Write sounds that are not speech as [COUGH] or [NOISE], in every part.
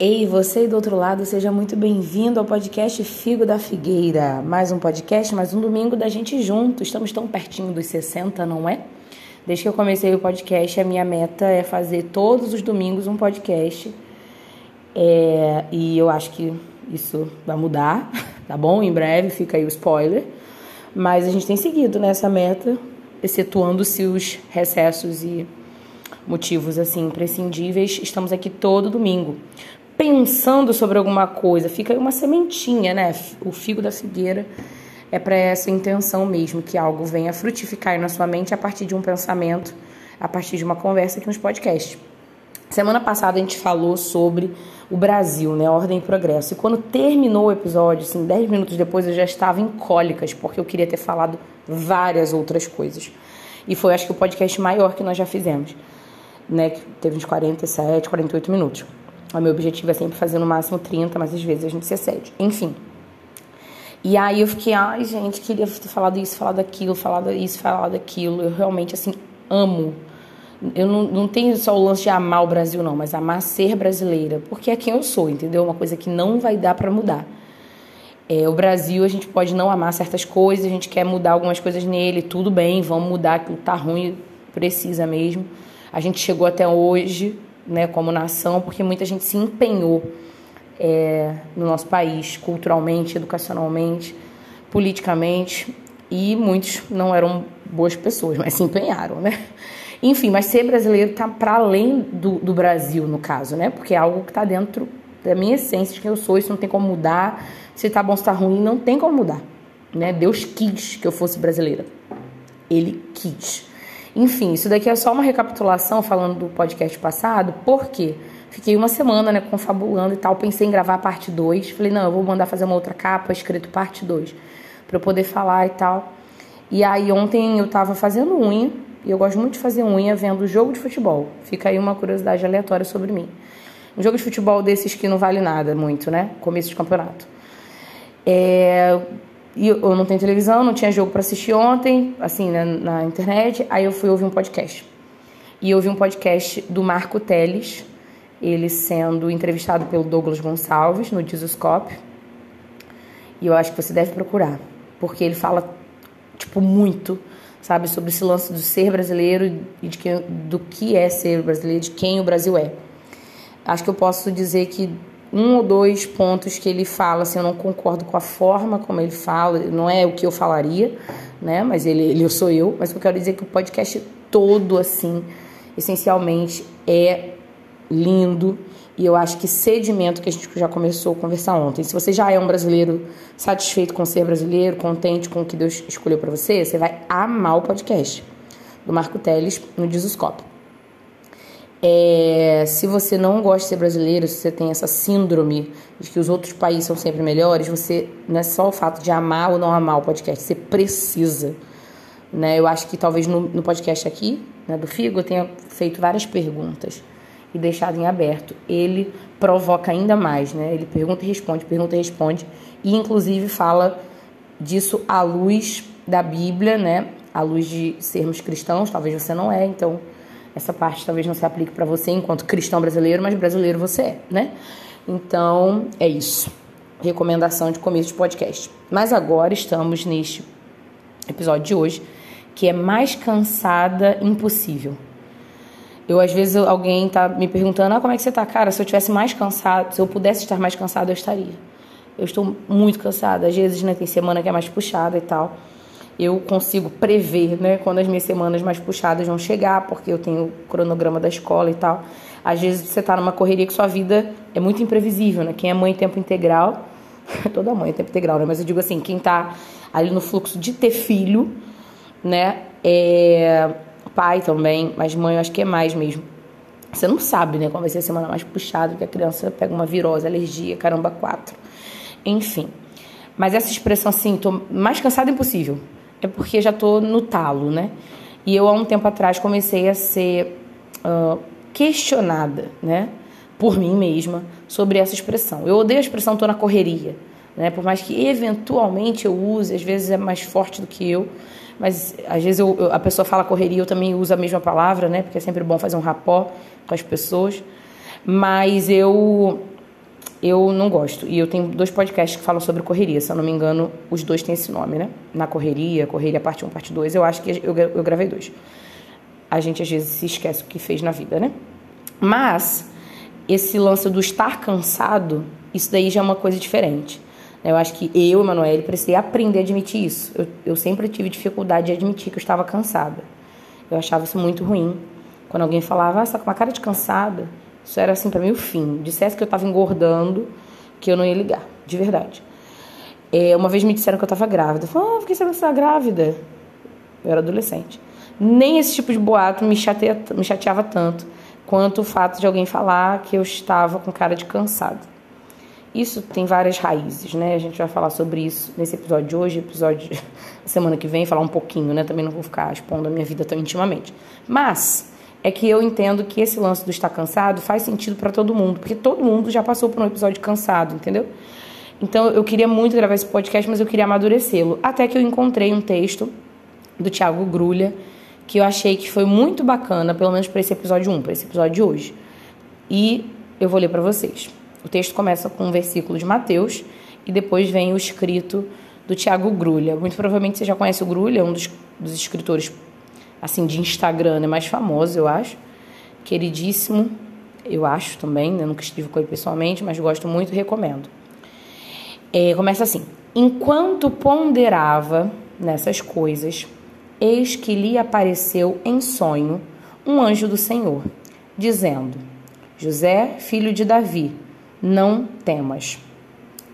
Ei, você do outro lado, seja muito bem-vindo ao podcast Figo da Figueira. Mais um podcast, mais um domingo da gente junto. Estamos tão pertinho dos 60, não é? Desde que eu comecei o podcast, a minha meta é fazer todos os domingos um podcast. É, e eu acho que isso vai mudar, [LAUGHS] tá bom? Em breve, fica aí o spoiler. Mas a gente tem seguido nessa meta, excetuando-se os recessos e motivos assim imprescindíveis. Estamos aqui todo domingo pensando sobre alguma coisa, fica aí uma sementinha, né? O figo da figueira é para essa intenção mesmo, que algo venha frutificar na sua mente a partir de um pensamento, a partir de uma conversa aqui nos podcasts. Semana passada a gente falou sobre o Brasil, né? Ordem e progresso. E quando terminou o episódio, assim, 10 minutos depois, eu já estava em cólicas, porque eu queria ter falado várias outras coisas. E foi, acho que, o podcast maior que nós já fizemos, né? Que teve uns 47, 48 minutos. O meu objetivo é sempre fazer no máximo 30, mas às vezes a gente se excede. Enfim. E aí eu fiquei, ai gente, queria ter falado isso, falado aquilo, falado isso, falado aquilo. Eu realmente, assim, amo. Eu não, não tenho só o lance de amar o Brasil, não, mas amar ser brasileira. Porque é quem eu sou, entendeu? Uma coisa que não vai dar para mudar. É, o Brasil, a gente pode não amar certas coisas, a gente quer mudar algumas coisas nele, tudo bem, vamos mudar, aquilo tá ruim, precisa mesmo. A gente chegou até hoje, né, como nação, porque muita gente se empenhou é, no nosso país, culturalmente, educacionalmente, politicamente, e muitos não eram boas pessoas, mas se empenharam, né? Enfim, mas ser brasileiro está para além do, do Brasil, no caso, né? Porque é algo que está dentro da minha essência, de quem eu sou, isso não tem como mudar. Se tá bom, se tá ruim, não tem como mudar, né? Deus quis que eu fosse brasileira. Ele quis. Enfim, isso daqui é só uma recapitulação falando do podcast passado, porque fiquei uma semana, né, confabulando e tal, pensei em gravar a parte 2, falei, não, eu vou mandar fazer uma outra capa escrito parte 2, para eu poder falar e tal. E aí ontem eu tava fazendo unha, e eu gosto muito de fazer unha vendo jogo de futebol. Fica aí uma curiosidade aleatória sobre mim. Um jogo de futebol desses que não vale nada muito, né? Começo de campeonato. É, e eu não tenho televisão, não tinha jogo para assistir ontem, assim, na, na, internet. Aí eu fui ouvir um podcast. E eu ouvi um podcast do Marco Teles, ele sendo entrevistado pelo Douglas Gonçalves no Jesuscope. E eu acho que você deve procurar, porque ele fala, tipo, muito, sabe, sobre esse lance do ser brasileiro e de que, do que é ser brasileiro, de quem o Brasil é. Acho que eu posso dizer que um ou dois pontos que ele fala, assim, eu não concordo com a forma como ele fala, não é o que eu falaria, né? Mas ele, ele eu sou eu, mas eu quero dizer que o podcast todo, assim, essencialmente é lindo e eu acho que sedimento que a gente já começou a conversar ontem. Se você já é um brasileiro satisfeito com ser brasileiro, contente com o que Deus escolheu para você, você vai amar o podcast do Marco Teles no Dizoscope. É, se você não gosta de ser brasileiro, se você tem essa síndrome de que os outros países são sempre melhores, você não é só o fato de amar ou não amar o podcast, você precisa. Né? Eu acho que talvez no, no podcast aqui, né, do Figo, eu tenha feito várias perguntas e deixado em aberto. Ele provoca ainda mais, né? Ele pergunta e responde, pergunta e responde, e inclusive fala disso à luz da Bíblia, né? À luz de sermos cristãos, talvez você não é, então essa parte talvez não se aplique para você enquanto cristão brasileiro, mas brasileiro você é, né? Então, é isso. Recomendação de começo de podcast. Mas agora estamos neste episódio de hoje, que é mais cansada impossível. Eu, às vezes, alguém tá me perguntando, ah, como é que você tá? Cara, se eu tivesse mais cansado, se eu pudesse estar mais cansada, eu estaria. Eu estou muito cansada. Às vezes, né, tem semana que é mais puxada e tal eu consigo prever, né, quando as minhas semanas mais puxadas vão chegar, porque eu tenho o cronograma da escola e tal. Às vezes você está numa correria que sua vida é muito imprevisível, né? Quem é mãe em tempo integral, [LAUGHS] toda mãe é tempo integral, né? Mas eu digo assim, quem está ali no fluxo de ter filho, né? É pai também, mas mãe eu acho que é mais mesmo. Você não sabe, né, qual vai ser a semana mais puxada, que a criança pega uma virose, alergia, caramba, quatro. Enfim. Mas essa expressão assim, tô mais cansada impossível é porque já estou no talo, né? E eu, há um tempo atrás, comecei a ser uh, questionada, né? Por mim mesma, sobre essa expressão. Eu odeio a expressão estou na correria, né? Por mais que eventualmente eu use, às vezes é mais forte do que eu, mas às vezes eu, eu, a pessoa fala correria, eu também uso a mesma palavra, né? Porque é sempre bom fazer um rapó com as pessoas. Mas eu eu não gosto. E eu tenho dois podcasts que falam sobre correria. Se eu não me engano, os dois têm esse nome, né? Na correria, correria parte 1, parte 2. Eu acho que eu, eu gravei dois. A gente às vezes se esquece o que fez na vida, né? Mas esse lance do estar cansado, isso daí já é uma coisa diferente. Eu acho que eu, Emanuele, precisei aprender a admitir isso. Eu, eu sempre tive dificuldade de admitir que eu estava cansada. Eu achava isso muito ruim. Quando alguém falava, ah, você tá com uma cara de cansada, isso era assim para mim o fim. Dissesse que eu estava engordando, que eu não ia ligar, de verdade. É, uma vez me disseram que eu estava grávida. Eu falei, ah, por que você está grávida? Eu era adolescente. Nem esse tipo de boato me, chateia, me chateava tanto quanto o fato de alguém falar que eu estava com cara de cansado. Isso tem várias raízes, né? A gente vai falar sobre isso nesse episódio de hoje, episódio da [LAUGHS] semana que vem, falar um pouquinho, né? Também não vou ficar expondo a minha vida tão intimamente. Mas é que eu entendo que esse lance do estar cansado faz sentido para todo mundo, porque todo mundo já passou por um episódio cansado, entendeu? Então eu queria muito gravar esse podcast, mas eu queria amadurecê-lo. Até que eu encontrei um texto do Tiago Grulha que eu achei que foi muito bacana, pelo menos para esse episódio 1, para esse episódio de hoje. E eu vou ler para vocês. O texto começa com um versículo de Mateus e depois vem o escrito do Tiago Grulha. Muito provavelmente você já conhece o Grulha, um dos, dos escritores assim de Instagram, né, mais famoso, eu acho. Queridíssimo, eu acho também, né? nunca estive com ele pessoalmente, mas gosto muito, recomendo. É, começa assim: Enquanto ponderava nessas coisas, eis que lhe apareceu em sonho um anjo do Senhor, dizendo: José, filho de Davi, não temas.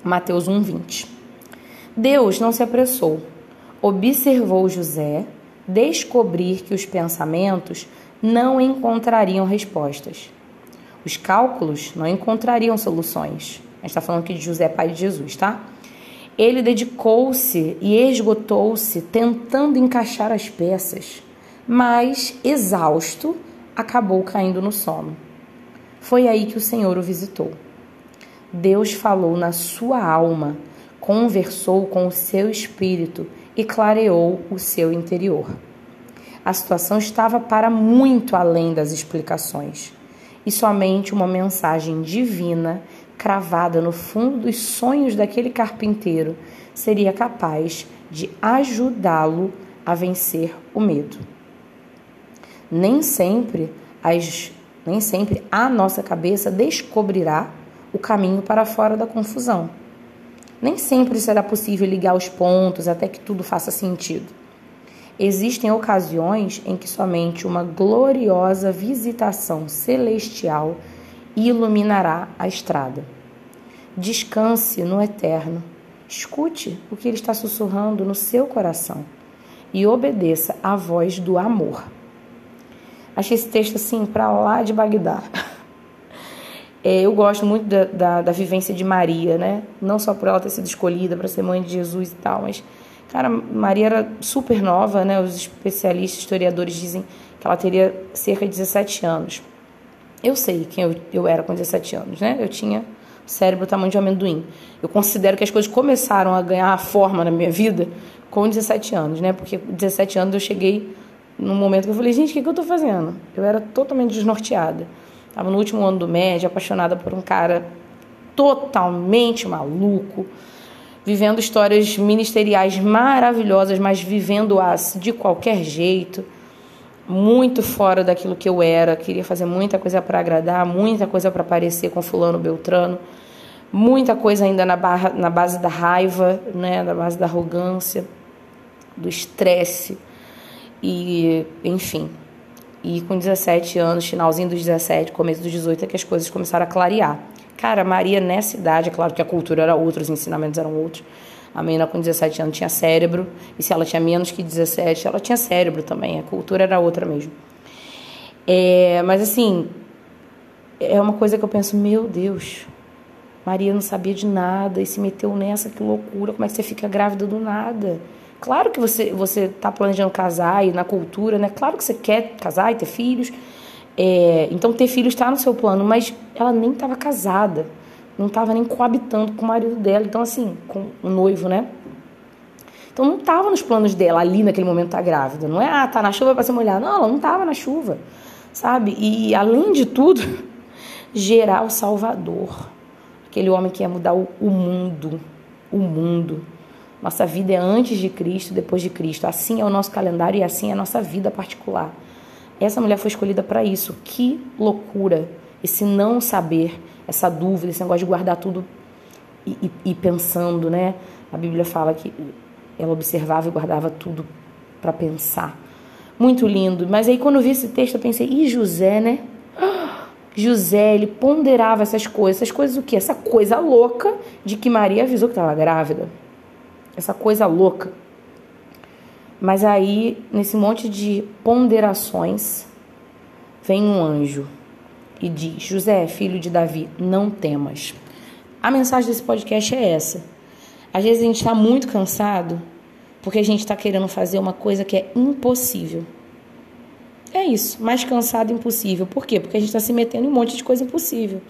Mateus 1:20. Deus não se apressou. Observou José descobrir que os pensamentos não encontrariam respostas. Os cálculos não encontrariam soluções. A gente está falando aqui de José, pai de Jesus, tá? Ele dedicou-se e esgotou-se tentando encaixar as peças, mas, exausto, acabou caindo no sono. Foi aí que o Senhor o visitou. Deus falou na sua alma, conversou com o seu espírito e clareou o seu interior. A situação estava para muito além das explicações, e somente uma mensagem divina cravada no fundo dos sonhos daquele carpinteiro seria capaz de ajudá-lo a vencer o medo. Nem sempre as nem sempre a nossa cabeça descobrirá o caminho para fora da confusão. Nem sempre será possível ligar os pontos até que tudo faça sentido. Existem ocasiões em que somente uma gloriosa visitação celestial iluminará a estrada. Descanse no eterno. Escute o que ele está sussurrando no seu coração e obedeça à voz do amor. Achei esse texto assim para lá de Bagdá. [LAUGHS] É, eu gosto muito da, da, da, vivência de Maria, né? Não só por ela ter sido escolhida para ser mãe de Jesus e tal, mas, cara, Maria era super nova, né? Os especialistas, historiadores dizem que ela teria cerca de 17 anos. Eu sei quem eu, eu era com 17 anos, né? Eu tinha cérebro tamanho de amendoim. Eu considero que as coisas começaram a ganhar forma na minha vida com 17 anos, né? Porque com 17 anos eu cheguei num momento que eu falei, gente, o que, que eu estou fazendo? Eu era totalmente desnorteada. Estava no último ano do médio, apaixonada por um cara totalmente maluco, vivendo histórias ministeriais maravilhosas, mas vivendo-as de qualquer jeito, muito fora daquilo que eu era. Queria fazer muita coisa para agradar, muita coisa para parecer com Fulano Beltrano, muita coisa ainda na, barra, na base da raiva, né, na base da arrogância, do estresse e, enfim, e com 17 anos, finalzinho dos 17, começo dos 18, é que as coisas começaram a clarear. Cara, Maria nessa idade, é claro que a cultura era outra, os ensinamentos eram outros. A menina com 17 anos tinha cérebro, e se ela tinha menos que 17, ela tinha cérebro também, a cultura era outra mesmo. É, mas assim, é uma coisa que eu penso, meu Deus, Maria não sabia de nada e se meteu nessa, que loucura, como é que você fica grávida do nada? Claro que você você está planejando casar e na cultura, né? Claro que você quer casar e ter filhos. É, então ter filhos está no seu plano, mas ela nem estava casada, não estava nem coabitando com o marido dela, então assim, com o noivo, né? Então não estava nos planos dela ali naquele momento tá grávida. Não é, ah, tá na chuva para ser mulher. Não, ela não estava na chuva, sabe? E além de tudo, [LAUGHS] gerar o Salvador aquele homem que ia mudar o, o mundo, o mundo. Nossa vida é antes de Cristo, depois de Cristo. Assim é o nosso calendário e assim é a nossa vida particular. Essa mulher foi escolhida para isso. Que loucura! Esse não saber, essa dúvida, esse negócio de guardar tudo e, e, e pensando, né? A Bíblia fala que ela observava e guardava tudo para pensar. Muito lindo. Mas aí quando eu vi esse texto eu pensei, e José, né? [GASPS] José, ele ponderava essas coisas. Essas coisas o quê? Essa coisa louca de que Maria avisou que estava grávida essa coisa louca. Mas aí, nesse monte de ponderações, vem um anjo e diz: José, filho de Davi, não temas. A mensagem desse podcast é essa. Às vezes a gente está muito cansado porque a gente está querendo fazer uma coisa que é impossível. É isso, mais cansado impossível. Por quê? Porque a gente está se metendo em um monte de coisa impossível.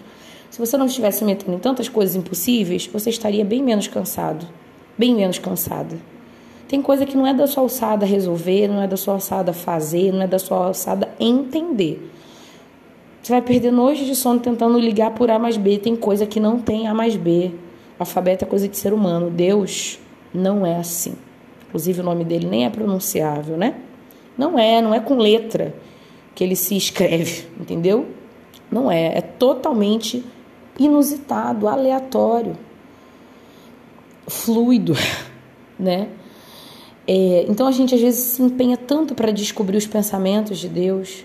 Se você não estivesse se metendo em tantas coisas impossíveis, você estaria bem menos cansado bem menos cansada. Tem coisa que não é da sua alçada resolver, não é da sua alçada fazer, não é da sua alçada entender. Você vai perder noite de sono tentando ligar por A mais B. Tem coisa que não tem A mais B. Alfabeto é coisa de ser humano. Deus não é assim. Inclusive o nome dele nem é pronunciável, né? Não é, não é com letra que ele se escreve, entendeu? Não é, é totalmente inusitado, aleatório fluido, [LAUGHS] né? É, então a gente às vezes se empenha tanto para descobrir os pensamentos de Deus.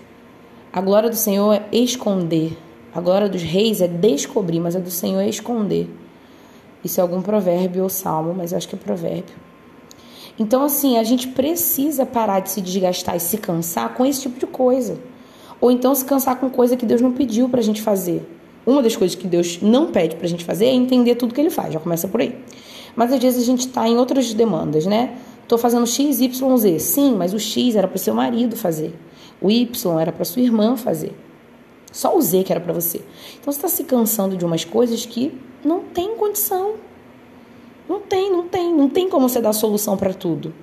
A glória do Senhor é esconder. A glória dos reis é descobrir, mas a do Senhor é esconder. Isso é algum provérbio ou salmo, mas eu acho que é provérbio. Então, assim, a gente precisa parar de se desgastar e se cansar com esse tipo de coisa. Ou então se cansar com coisa que Deus não pediu para a gente fazer. Uma das coisas que Deus não pede para a gente fazer é entender tudo que Ele faz. Já começa por aí. Mas às vezes a gente está em outras demandas, né? Estou fazendo X, Y, Z. Sim, mas o X era para o seu marido fazer. O Y era para sua irmã fazer. Só o Z que era para você. Então você está se cansando de umas coisas que não tem condição. Não tem, não tem. Não tem como você dar solução para tudo.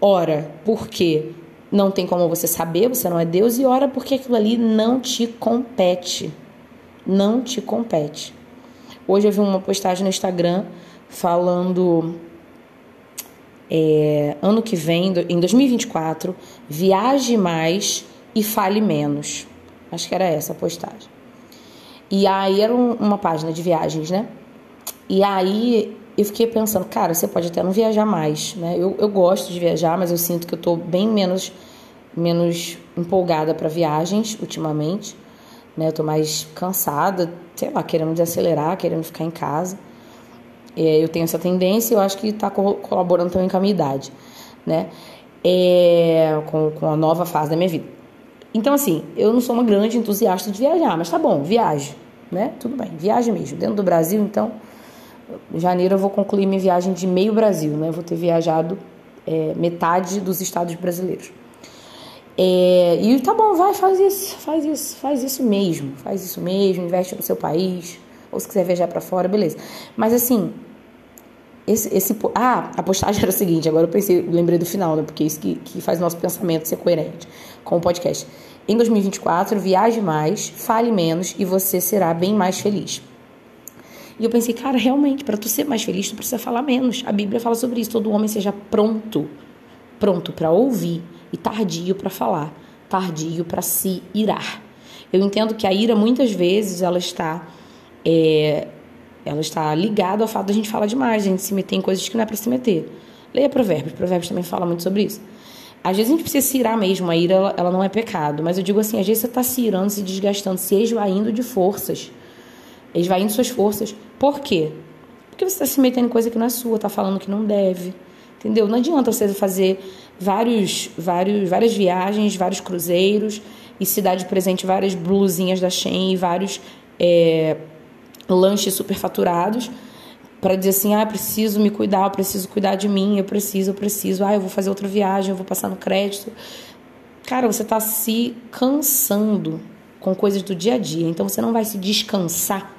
Ora, porque não tem como você saber, você não é Deus, e ora porque aquilo ali não te compete. Não te compete. Hoje eu vi uma postagem no Instagram falando é, ano que vem, em 2024, viaje mais e fale menos. Acho que era essa a postagem. E aí era um, uma página de viagens, né? E aí eu fiquei pensando, cara, você pode até não viajar mais, né? Eu, eu gosto de viajar, mas eu sinto que eu tô bem menos, menos empolgada para viagens ultimamente, né? Eu tô mais cansada, sei lá, querendo desacelerar, querendo ficar em casa. É, eu tenho essa tendência e eu acho que está colaborando também com a minha idade, né? É, com, com a nova fase da minha vida. Então, assim, eu não sou uma grande entusiasta de viajar, mas tá bom, viaje, né? Tudo bem, viaje mesmo. Dentro do Brasil, então, em janeiro eu vou concluir minha viagem de meio Brasil, né? Eu vou ter viajado é, metade dos estados brasileiros. É, e tá bom, vai, faz isso, faz isso, faz isso mesmo, faz isso mesmo, investe no seu país, ou se quiser viajar para fora, beleza. Mas assim, esse, esse, ah, a postagem era o seguinte, agora eu pensei, lembrei do final, né? Porque é isso que, que faz nosso pensamento ser coerente com o podcast. Em 2024, viaje mais, fale menos e você será bem mais feliz. E eu pensei, cara, realmente, para tu ser mais feliz, tu precisa falar menos. A Bíblia fala sobre isso. Todo homem seja pronto, pronto para ouvir e tardio para falar, tardio para se irar. Eu entendo que a ira muitas vezes ela está é, ela está ligada ao fato da gente falar demais, a gente se meter em coisas que não é para se meter. Leia Provérbios, Provérbios também fala muito sobre isso. Às vezes a gente precisa se irar mesmo, a ira ela, ela não é pecado, mas eu digo assim, às vezes você está se irando, se desgastando, se esvaindo de forças, esvaindo suas forças. Por quê? Porque você está se metendo em coisa que não é sua, está falando que não deve, entendeu? Não adianta você fazer vários, vários, várias viagens, vários cruzeiros e se dar de presente várias blusinhas da Shein e vários... É, lanches superfaturados para dizer assim, ah, preciso me cuidar, eu preciso cuidar de mim, eu preciso, eu preciso, ah, eu vou fazer outra viagem, eu vou passar no crédito. Cara, você está se cansando com coisas do dia a dia, então você não vai se descansar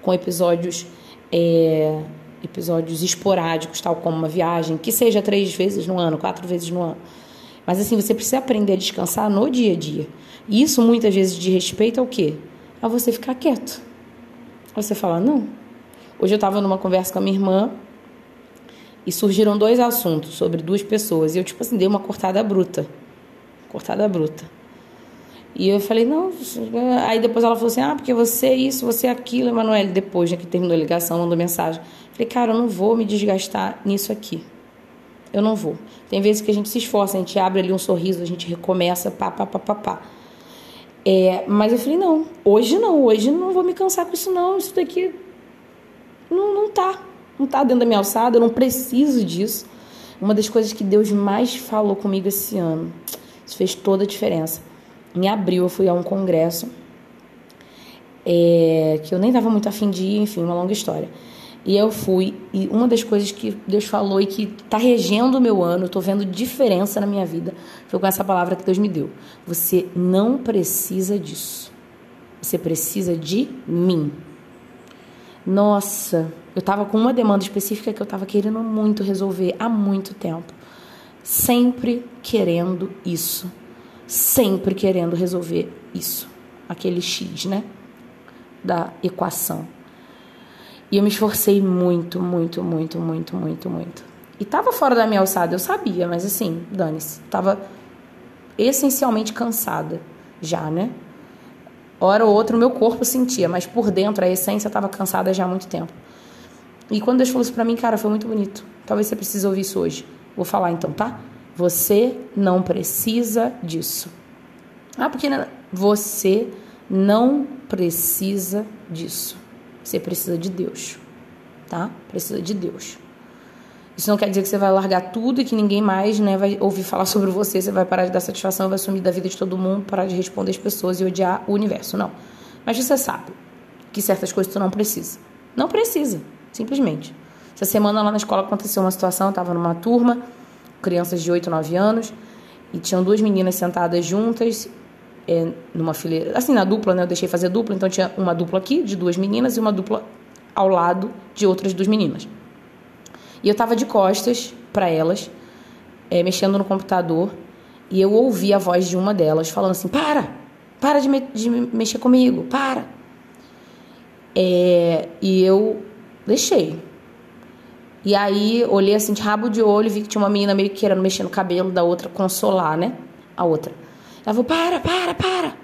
com episódios é, episódios esporádicos, tal como uma viagem, que seja três vezes no ano, quatro vezes no ano. Mas assim, você precisa aprender a descansar no dia a dia. E isso muitas vezes de respeito ao quê? A você ficar quieto você fala: não, Hoje eu estava numa conversa com a minha irmã e surgiram dois assuntos sobre duas pessoas. E eu, tipo assim, dei uma cortada bruta. Cortada bruta. E eu falei, não. Aí depois ela falou assim: ah, porque você é isso, você é aquilo, Emanuele. Depois, né, que terminou a ligação, mandou mensagem. Falei, cara, eu não vou me desgastar nisso aqui. Eu não vou. Tem vezes que a gente se esforça, a gente abre ali um sorriso, a gente recomeça, pá, pá, pá, pá, pá. É, mas eu falei, não, hoje não, hoje não vou me cansar com isso, não. Isso daqui não, não tá. Não tá dentro da minha alçada, eu não preciso disso. Uma das coisas que Deus mais falou comigo esse ano. Isso fez toda a diferença. Em abril eu fui a um congresso é, que eu nem estava muito afim de ir, enfim, uma longa história. E eu fui, e uma das coisas que Deus falou e que está regendo o meu ano, estou vendo diferença na minha vida, foi com essa palavra que Deus me deu. Você não precisa disso. Você precisa de mim. Nossa, eu estava com uma demanda específica que eu estava querendo muito resolver há muito tempo. Sempre querendo isso. Sempre querendo resolver isso. Aquele X, né? Da equação. E eu me esforcei muito, muito, muito, muito, muito, muito. E tava fora da minha alçada, eu sabia, mas assim, dane-se. Tava essencialmente cansada já, né? Hora ou outra o meu corpo sentia, mas por dentro a essência estava cansada já há muito tempo. E quando Deus falou isso pra mim, cara, foi muito bonito. Talvez você precise ouvir isso hoje. Vou falar então, tá? Você não precisa disso. Ah, porque você não precisa disso. Você precisa de Deus, tá? Precisa de Deus. Isso não quer dizer que você vai largar tudo e que ninguém mais né, vai ouvir falar sobre você, você vai parar de dar satisfação, vai sumir da vida de todo mundo, parar de responder as pessoas e odiar o universo. Não. Mas você sabe que certas coisas tu não precisa. Não precisa, simplesmente. Essa semana lá na escola aconteceu uma situação, eu estava numa turma, crianças de 8, 9 anos, e tinham duas meninas sentadas juntas é, numa fileira, assim, na dupla, né? Eu deixei fazer dupla, então tinha uma dupla aqui de duas meninas e uma dupla ao lado de outras duas meninas. E eu tava de costas para elas, é, mexendo no computador, e eu ouvi a voz de uma delas falando assim: Para! Para de, me de mexer comigo, para! É, e eu deixei. E aí olhei assim de rabo de olho vi que tinha uma menina meio que querendo mexer no cabelo da outra, consolar, né? A outra. Ela falou: para, para, para.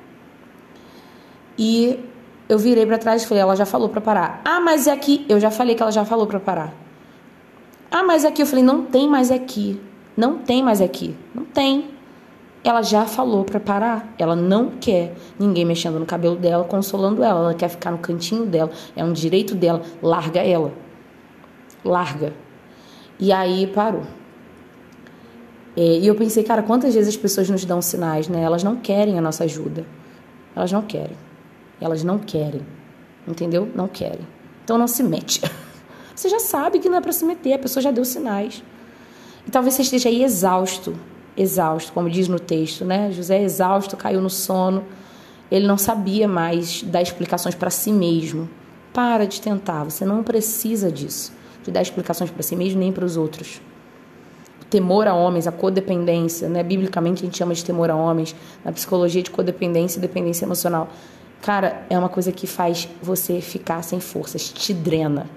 E eu virei para trás e falei: ela já falou para parar. Ah, mas é aqui. Eu já falei que ela já falou para parar. Ah, mas é aqui. Eu falei: não tem mais aqui. Não tem mais aqui. Não tem. Ela já falou para parar. Ela não quer ninguém mexendo no cabelo dela, consolando ela. Ela quer ficar no cantinho dela. É um direito dela. Larga ela. Larga. E aí parou. É, e eu pensei, cara, quantas vezes as pessoas nos dão sinais, né? Elas não querem a nossa ajuda. Elas não querem. Elas não querem. Entendeu? Não querem. Então não se mete. [LAUGHS] Você já sabe que não é para se meter, a pessoa já deu sinais. E talvez você esteja aí exausto, exausto, como diz no texto, né? José é exausto, caiu no sono. Ele não sabia mais dar explicações para si mesmo. Para de tentar, você não precisa disso, de dar explicações para si mesmo nem para os outros temor a homens, a codependência, né? Biblicamente a gente chama de temor a homens, na psicologia de codependência e dependência emocional. Cara, é uma coisa que faz você ficar sem forças, te drena.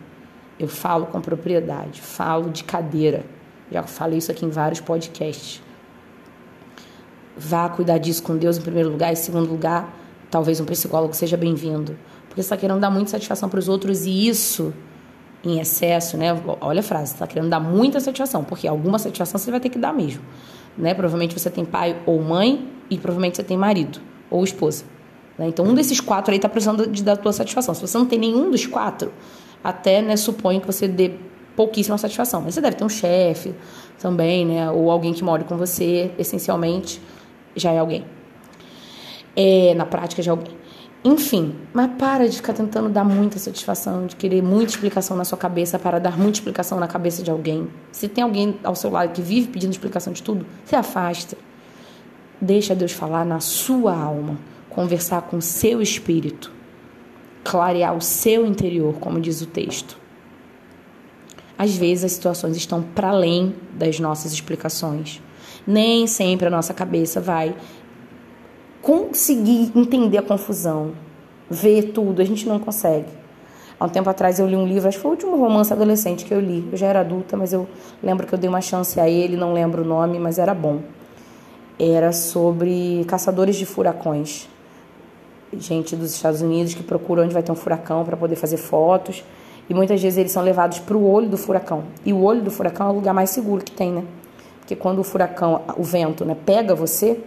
Eu falo com propriedade, falo de cadeira. Já falei isso aqui em vários podcasts. Vá cuidar disso com Deus em primeiro lugar, em segundo lugar, talvez um psicólogo seja bem-vindo. Porque você está querendo dar muita satisfação para os outros e isso em excesso, né? Olha a frase, está querendo dar muita satisfação, porque alguma satisfação você vai ter que dar mesmo, né? Provavelmente você tem pai ou mãe e provavelmente você tem marido ou esposa. Né? Então um desses quatro aí está precisando de dar tua satisfação. Se você não tem nenhum dos quatro, até né, suponho que você dê pouquíssima satisfação. Mas você deve ter um chefe também, né? Ou alguém que mora com você, essencialmente já é alguém. É, na prática é alguém. Enfim, mas para de ficar tentando dar muita satisfação, de querer muita explicação na sua cabeça para dar muita explicação na cabeça de alguém. Se tem alguém ao seu lado que vive pedindo explicação de tudo, se afasta. Deixa Deus falar na sua alma, conversar com o seu espírito, clarear o seu interior, como diz o texto. Às vezes as situações estão para além das nossas explicações. Nem sempre a nossa cabeça vai conseguir entender a confusão, ver tudo, a gente não consegue. Há um tempo atrás eu li um livro, acho que foi o último romance adolescente que eu li. Eu já era adulta, mas eu lembro que eu dei uma chance a ele, não lembro o nome, mas era bom. Era sobre caçadores de furacões. Gente dos Estados Unidos que procura onde vai ter um furacão para poder fazer fotos. E muitas vezes eles são levados para o olho do furacão. E o olho do furacão é o lugar mais seguro que tem, né? Porque quando o furacão, o vento, né, pega você,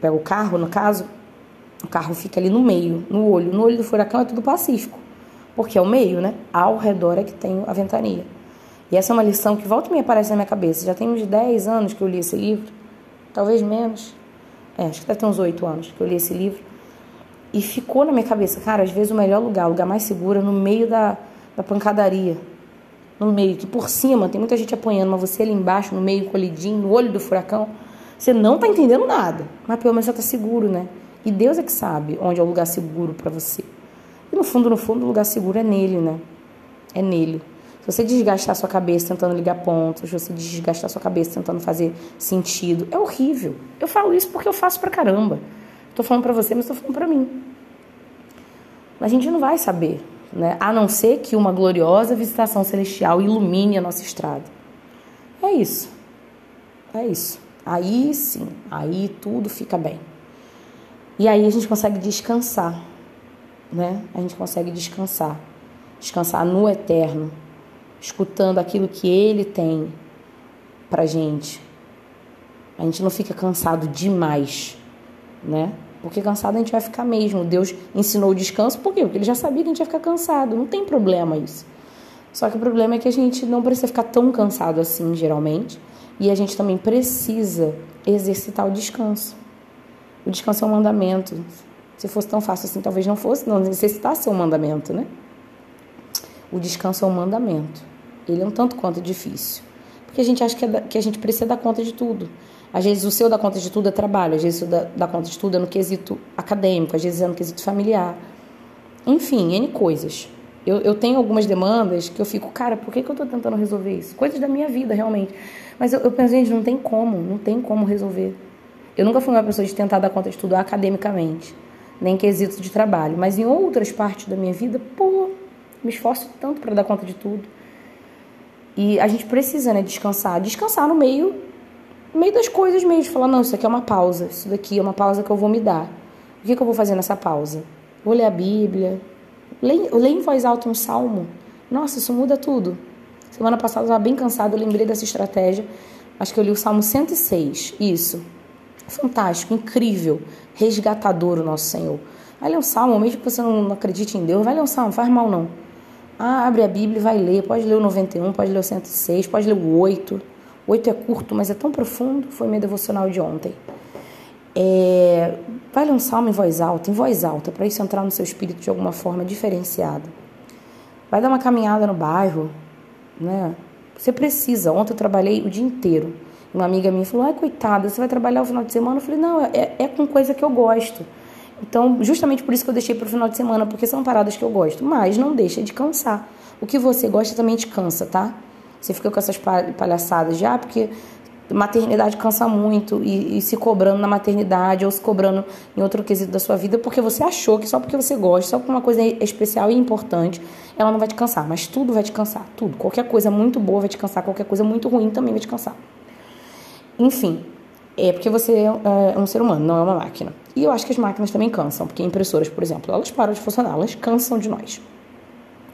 pega o carro, no caso, o carro fica ali no meio, no olho. No olho do furacão é tudo pacífico, porque é o meio, né? Ao redor é que tem a ventania. E essa é uma lição que volta e me aparece na minha cabeça. Já tem uns 10 anos que eu li esse livro, talvez menos. É, acho que deve ter uns 8 anos que eu li esse livro. E ficou na minha cabeça, cara, às vezes o melhor lugar, o lugar mais seguro é no meio da, da pancadaria. No meio, que por cima tem muita gente apanhando, mas você ali embaixo, no meio, colidinho, no olho do furacão, você não tá entendendo nada. Mas pelo menos você tá seguro, né? E Deus é que sabe onde é o lugar seguro para você. E no fundo, no fundo, o lugar seguro é nele, né? É nele. Se você desgastar sua cabeça tentando ligar pontos, se você desgastar sua cabeça tentando fazer sentido, é horrível. Eu falo isso porque eu faço pra caramba. Tô falando pra você, mas tô falando pra mim. A gente não vai saber, né? A não ser que uma gloriosa visitação celestial ilumine a nossa estrada. É isso. É isso. Aí sim, aí tudo fica bem. E aí a gente consegue descansar, né? A gente consegue descansar. Descansar no eterno, escutando aquilo que ele tem pra gente. A gente não fica cansado demais, né? Porque cansado a gente vai ficar mesmo. Deus ensinou o descanso, por quê? Porque ele já sabia que a gente ia ficar cansado. Não tem problema isso. Só que o problema é que a gente não precisa ficar tão cansado assim, geralmente. E a gente também precisa exercitar o descanso. O descanso é um mandamento. Se fosse tão fácil assim, talvez não fosse, não necessitasse ser um mandamento, né? O descanso é um mandamento. Ele é um tanto quanto difícil. Porque a gente acha que, é que a gente precisa dar conta de tudo. Às vezes o seu dar conta de tudo é trabalho, às vezes o dá conta de tudo é no quesito acadêmico, às vezes é no quesito familiar. Enfim, N coisas. Eu, eu tenho algumas demandas que eu fico, cara, por que, que eu estou tentando resolver isso? Coisas da minha vida, realmente. Mas eu, eu penso, gente, não tem como, não tem como resolver. Eu nunca fui uma pessoa de tentar dar conta de tudo academicamente, nem quesito de trabalho, mas em outras partes da minha vida, pô, me esforço tanto para dar conta de tudo. E a gente precisa, né, descansar. Descansar no meio, no meio das coisas mesmo. Falar, não, isso aqui é uma pausa. Isso daqui é uma pausa que eu vou me dar. O que, que eu vou fazer nessa pausa? Vou ler a Bíblia. Leio, leio em voz alta um salmo. Nossa, isso muda tudo. Semana passada eu estava bem cansada, eu lembrei dessa estratégia. Acho que eu li o Salmo 106. Isso fantástico, incrível, resgatador o nosso Senhor. Vai ler um salmo, mesmo que você não acredite em Deus, vai ler um salmo, faz mal não. Ah, abre a Bíblia e vai ler. Pode ler o 91, pode ler o 106, pode ler o 8. O 8 é curto, mas é tão profundo. Foi meu devocional de ontem. É, vai ler um salmo em voz alta, em voz alta, para isso entrar no seu espírito de alguma forma diferenciada. Vai dar uma caminhada no bairro, né? Você precisa. Ontem eu trabalhei o dia inteiro. Uma amiga minha falou: ai, coitada, você vai trabalhar o final de semana? Eu falei: não, é, é com coisa que eu gosto. Então, justamente por isso que eu deixei para o final de semana, porque são paradas que eu gosto. Mas não deixa de cansar. O que você gosta também te cansa, tá? Você fica com essas palhaçadas já, ah, porque maternidade cansa muito e, e, se cobrando na maternidade ou se cobrando em outro quesito da sua vida porque você achou que só porque você gosta, só porque uma coisa é especial e importante, ela não vai te cansar. Mas tudo vai te cansar, tudo. Qualquer coisa muito boa vai te cansar, qualquer coisa muito ruim também vai te cansar. Enfim, é porque você é, é um ser humano, não é uma máquina. E eu acho que as máquinas também cansam, porque impressoras, por exemplo, elas param de funcionar, elas cansam de nós.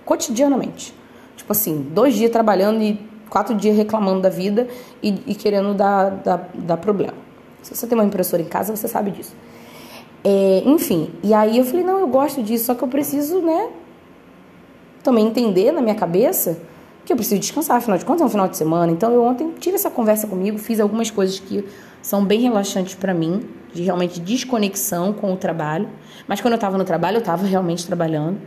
Cotidianamente. Tipo assim, dois dias trabalhando e quatro dias reclamando da vida e, e querendo dar, dar, dar problema. Se você tem uma impressora em casa, você sabe disso. É, enfim, e aí eu falei, não, eu gosto disso, só que eu preciso, né, também entender na minha cabeça que eu preciso descansar, afinal de contas é um final de semana. Então eu ontem tive essa conversa comigo, fiz algumas coisas que são bem relaxantes para mim, de realmente desconexão com o trabalho. Mas quando eu estava no trabalho, eu estava realmente trabalhando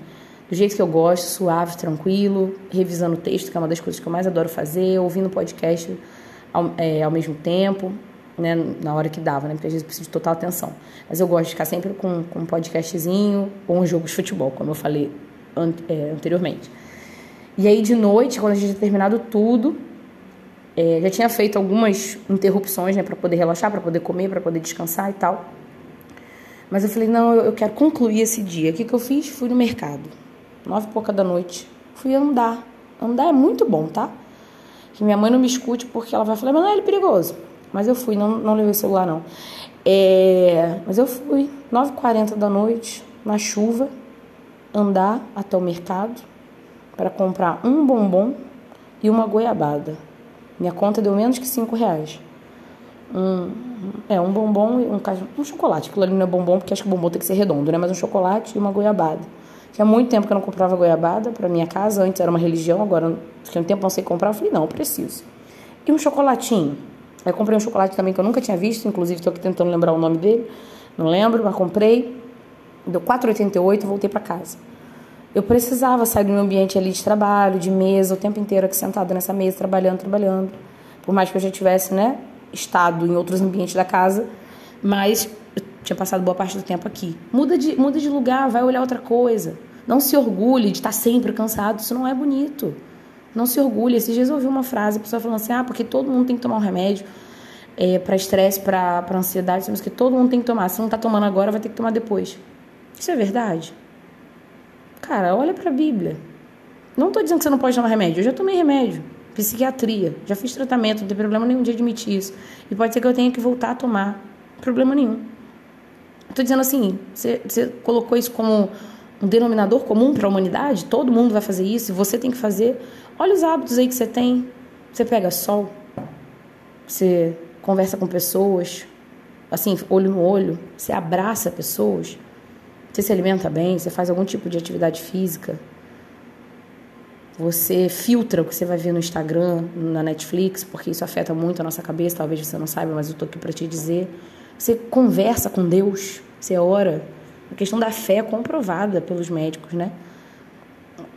do jeito que eu gosto, suave, tranquilo, revisando o texto, que é uma das coisas que eu mais adoro fazer, ouvindo podcast ao, é, ao mesmo tempo, né, na hora que dava, né, porque às vezes eu preciso de total atenção. Mas eu gosto de ficar sempre com, com um podcastzinho ou um jogo de futebol, como eu falei an é, anteriormente. E aí de noite, quando a gente tinha terminado tudo, é, já tinha feito algumas interrupções, né, para poder relaxar, para poder comer, para poder descansar e tal. Mas eu falei, não, eu, eu quero concluir esse dia. O que, que eu fiz? Fui no mercado. Nove e pouca da noite. Fui andar. Andar é muito bom, tá? Que minha mãe não me escute porque ela vai falar, mas não é perigoso. Mas eu fui, não, não levei celular não. É, mas eu fui, 9h40 da noite, na chuva, andar até o mercado para comprar um bombom e uma goiabada. Minha conta deu menos que 5 reais. Um, é, um bombom e um, um chocolate. Aquilo ali não é bombom, porque acho que o bombom tem que ser redondo, né? Mas um chocolate e uma goiabada. Tinha muito tempo que eu não comprava goiabada para minha casa. Antes era uma religião, agora fiquei um tempo não sei comprar. Eu falei, não, preciso. E um chocolatinho. Aí comprei um chocolate também que eu nunca tinha visto, inclusive estou aqui tentando lembrar o nome dele. Não lembro, mas comprei. Deu 4,88 e voltei para casa. Eu precisava sair do meu ambiente ali de trabalho, de mesa, o tempo inteiro aqui sentada nessa mesa, trabalhando, trabalhando. Por mais que eu já tivesse, né, estado em outros ambientes da casa, mas eu tinha passado boa parte do tempo aqui. Muda de, muda de lugar, vai olhar outra coisa. Não se orgulhe de estar sempre cansado, isso não é bonito. Não se orgulhe. Esses dias eu ouvi uma frase, a pessoa falando assim: ah, porque todo mundo tem que tomar um remédio é, para estresse, para ansiedade, mas que todo mundo tem que tomar. Se não está tomando agora, vai ter que tomar depois. Isso é verdade? Cara, olha para a Bíblia. Não estou dizendo que você não pode tomar remédio. Eu já tomei remédio. Psiquiatria. Já fiz tratamento. Não tem problema nenhum de admitir isso. E pode ser que eu tenha que voltar a tomar. Problema nenhum. Estou dizendo assim, você, você colocou isso como um denominador comum para a humanidade? Todo mundo vai fazer isso você tem que fazer. Olha os hábitos aí que você tem. Você pega sol. Você conversa com pessoas. Assim, olho no olho. Você abraça pessoas você se alimenta bem? Você faz algum tipo de atividade física? Você filtra o que você vai ver no Instagram, na Netflix, porque isso afeta muito a nossa cabeça. Talvez você não saiba, mas eu estou aqui para te dizer. Você conversa com Deus, você ora. A questão da fé é comprovada pelos médicos, né?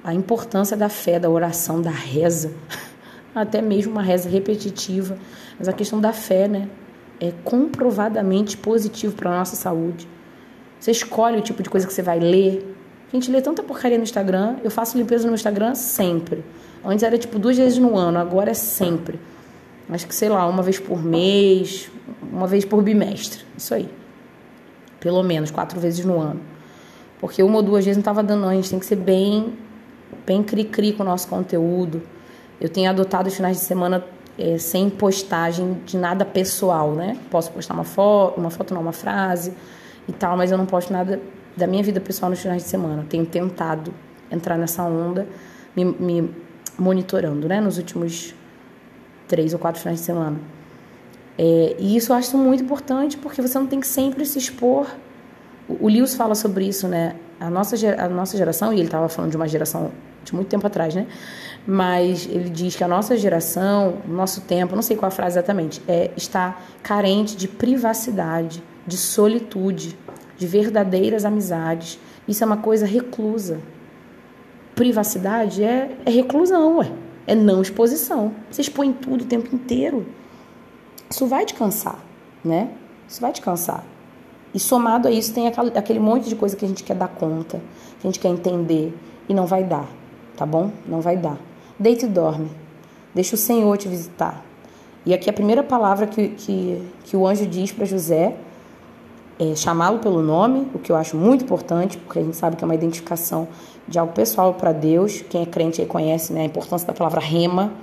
A importância da fé, da oração, da reza, [LAUGHS] até mesmo uma reza repetitiva. Mas a questão da fé, né? É comprovadamente positivo para a nossa saúde. Você escolhe o tipo de coisa que você vai ler. A gente lê tanta porcaria no Instagram. Eu faço limpeza no Instagram sempre. Antes era tipo duas vezes no ano, agora é sempre. Acho que, sei lá, uma vez por mês, uma vez por bimestre. Isso aí. Pelo menos, quatro vezes no ano. Porque uma ou duas vezes não estava dando, não. A gente tem que ser bem, bem cri-cri com o nosso conteúdo. Eu tenho adotado os finais de semana é, sem postagem de nada pessoal, né? Posso postar uma foto, uma foto não, uma frase e tal, mas eu não posto nada da minha vida pessoal nos finais de semana. tenho tentado entrar nessa onda, me, me monitorando, né, nos últimos três ou quatro finais de semana. É, e isso eu acho muito importante porque você não tem que sempre se expor. O, o Lewis fala sobre isso, né? A nossa, a nossa geração, e ele estava falando de uma geração de muito tempo atrás, né? Mas ele diz que a nossa geração, nosso tempo, não sei qual a frase exatamente, é está carente de privacidade de solitude, de verdadeiras amizades. Isso é uma coisa reclusa. Privacidade é, é reclusão, ué. É não exposição. Você expõe tudo o tempo inteiro. Isso vai te cansar, né? Isso vai te cansar. E somado a isso, tem aquele monte de coisa que a gente quer dar conta, que a gente quer entender, e não vai dar, tá bom? Não vai dar. Deita e dorme. Deixa o Senhor te visitar. E aqui a primeira palavra que, que, que o anjo diz para José é, chamá-lo pelo nome, o que eu acho muito importante, porque a gente sabe que é uma identificação de algo pessoal para Deus. Quem é crente aí conhece né, a importância da palavra rema,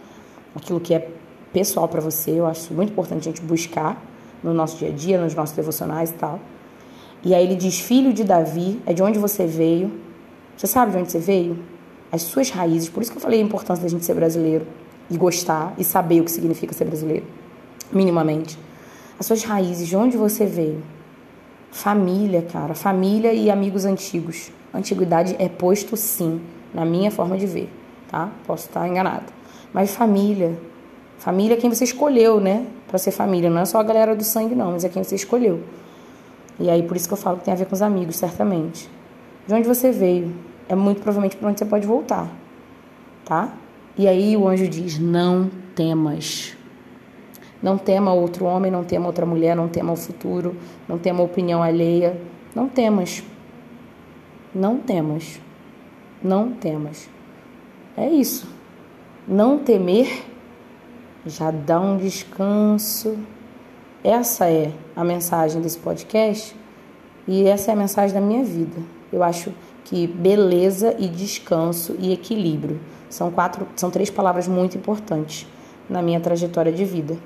aquilo que é pessoal para você. Eu acho muito importante a gente buscar no nosso dia a dia, nos nossos devocionais e tal. E aí ele diz: Filho de Davi, é de onde você veio. Você sabe de onde você veio? As suas raízes. Por isso que eu falei a importância da gente ser brasileiro e gostar e saber o que significa ser brasileiro, minimamente. As suas raízes, de onde você veio. Família, cara. Família e amigos antigos. Antiguidade é posto sim, na minha forma de ver, tá? Posso estar enganado. Mas família. Família é quem você escolheu, né? Para ser família. Não é só a galera do sangue, não, mas é quem você escolheu. E aí, por isso que eu falo que tem a ver com os amigos, certamente. De onde você veio, é muito provavelmente para onde você pode voltar, tá? E aí o anjo diz: Não temas. Não tema outro homem, não tema outra mulher, não tema o futuro, não tema a opinião alheia. Não temas. Não temas. Não temas. É isso. Não temer já dá um descanso. Essa é a mensagem desse podcast e essa é a mensagem da minha vida. Eu acho que beleza e descanso e equilíbrio são quatro, são três palavras muito importantes na minha trajetória de vida.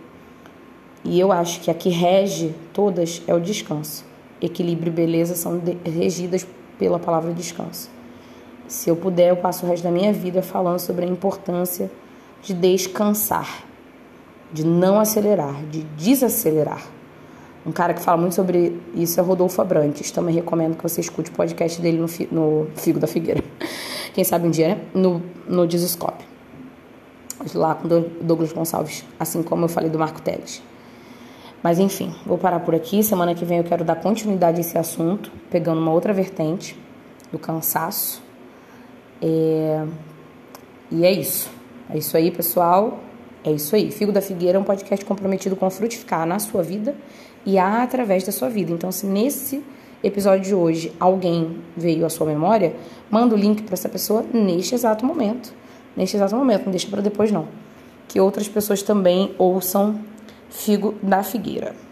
E eu acho que a que rege todas é o descanso. Equilíbrio e beleza são regidas pela palavra descanso. Se eu puder, eu passo o resto da minha vida falando sobre a importância de descansar, de não acelerar, de desacelerar. Um cara que fala muito sobre isso é Rodolfo Abrantes. Também recomendo que você escute o podcast dele no, no Figo da Figueira. [LAUGHS] Quem sabe um dia, né? No, no Dizoscope. Lá com Douglas Gonçalves. Assim como eu falei do Marco Teles. Mas enfim, vou parar por aqui. Semana que vem eu quero dar continuidade a esse assunto, pegando uma outra vertente do cansaço. É... E é isso. É isso aí, pessoal. É isso aí. Figo da Figueira é um podcast comprometido com frutificar na sua vida e através da sua vida. Então, se nesse episódio de hoje alguém veio à sua memória, manda o link para essa pessoa neste exato momento. Neste exato momento, não deixa para depois não. Que outras pessoas também ouçam Figo da Figueira.